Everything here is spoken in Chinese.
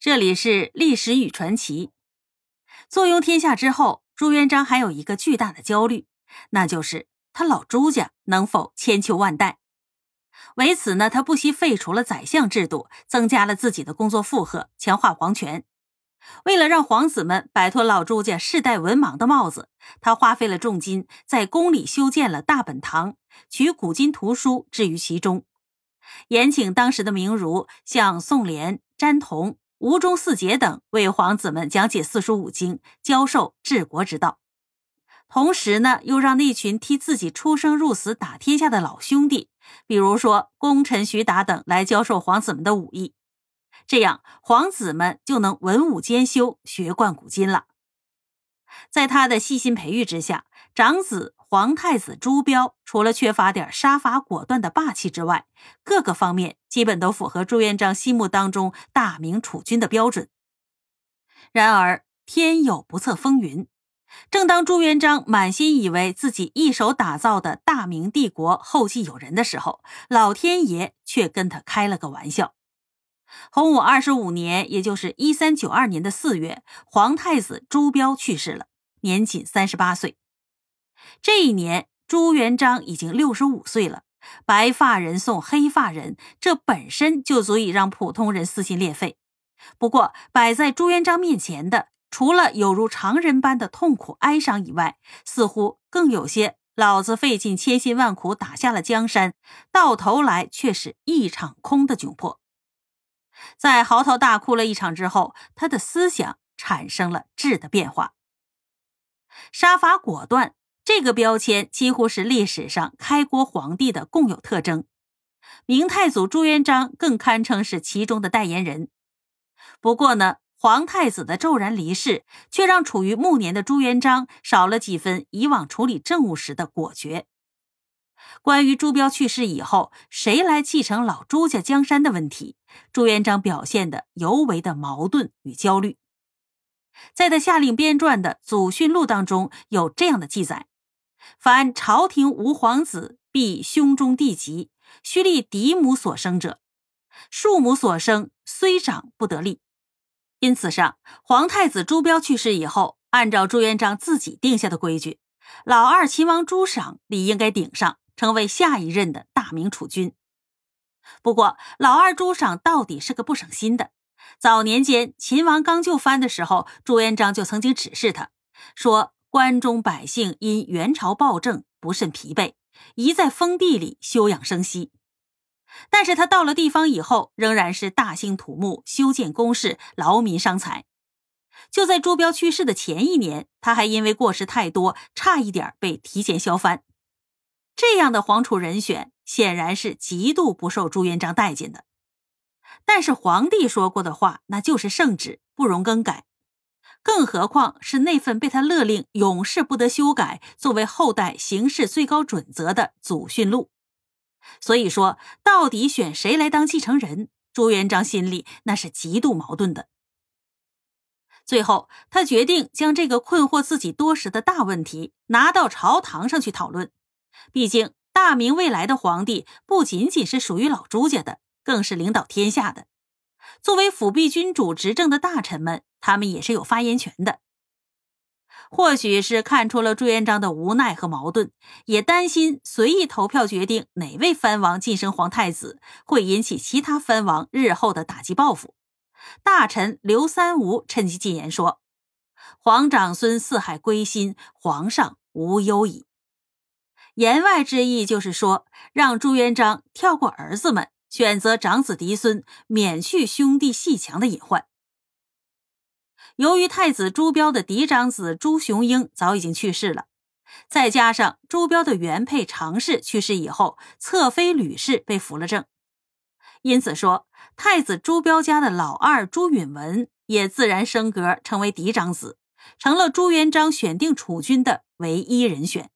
这里是历史与传奇。坐拥天下之后，朱元璋还有一个巨大的焦虑，那就是他老朱家能否千秋万代。为此呢，他不惜废除了宰相制度，增加了自己的工作负荷，强化皇权。为了让皇子们摆脱老朱家世代文盲的帽子，他花费了重金在宫里修建了大本堂，取古今图书置于其中，延请当时的名儒，像宋濂、詹同。吴中四杰等为皇子们讲解四书五经，教授治国之道。同时呢，又让那群替自己出生入死打天下的老兄弟，比如说功臣徐达等，来教授皇子们的武艺。这样，皇子们就能文武兼修，学贯古今了。在他的细心培育之下，长子皇太子朱标除了缺乏点杀伐果断的霸气之外，各个方面基本都符合朱元璋心目当中大明储君的标准。然而天有不测风云，正当朱元璋满心以为自己一手打造的大明帝国后继有人的时候，老天爷却跟他开了个玩笑。洪武二十五年，也就是一三九二年的四月，皇太子朱标去世了，年仅三十八岁。这一年，朱元璋已经六十五岁了。白发人送黑发人，这本身就足以让普通人撕心裂肺。不过，摆在朱元璋面前的，除了有如常人般的痛苦哀伤以外，似乎更有些“老子费尽千辛万苦打下了江山，到头来却是一场空”的窘迫。在嚎啕大哭了一场之后，他的思想产生了质的变化。杀伐果断这个标签几乎是历史上开国皇帝的共有特征，明太祖朱元璋更堪称是其中的代言人。不过呢，皇太子的骤然离世，却让处于暮年的朱元璋少了几分以往处理政务时的果决。关于朱标去世以后谁来继承老朱家江山的问题，朱元璋表现的尤为的矛盾与焦虑。在他下令编撰的《祖训录》当中有这样的记载：“凡朝廷无皇子，必兄中弟及，须立嫡母所生者；庶母所生，虽长不得立。”因此上，皇太子朱标去世以后，按照朱元璋自己定下的规矩，老二秦王朱赏理应该顶上。成为下一任的大明储君。不过，老二朱赏到底是个不省心的。早年间，秦王刚就藩的时候，朱元璋就曾经指示他说：“关中百姓因元朝暴政不甚疲惫，宜在封地里休养生息。”但是他到了地方以后，仍然是大兴土木，修建宫室，劳民伤财。就在朱标去世的前一年，他还因为过失太多，差一点被提前削藩。这样的皇储人选显然是极度不受朱元璋待见的，但是皇帝说过的话那就是圣旨，不容更改，更何况是那份被他勒令永世不得修改、作为后代行事最高准则的祖训录。所以说，到底选谁来当继承人，朱元璋心里那是极度矛盾的。最后，他决定将这个困惑自己多时的大问题拿到朝堂上去讨论。毕竟，大明未来的皇帝不仅仅是属于老朱家的，更是领导天下的。作为辅弼君主执政的大臣们，他们也是有发言权的。或许是看出了朱元璋的无奈和矛盾，也担心随意投票决定哪位藩王晋升皇太子会引起其他藩王日后的打击报复。大臣刘三吴趁机进言说：“皇长孙四海归心，皇上无忧矣。”言外之意就是说，让朱元璋跳过儿子们，选择长子嫡孙，免去兄弟戏强的隐患。由于太子朱标的嫡长子朱雄英早已经去世了，再加上朱标的原配常氏去世以后，侧妃吕氏被扶了正，因此说太子朱标家的老二朱允文也自然升格成为嫡长子，成了朱元璋选定储君的唯一人选。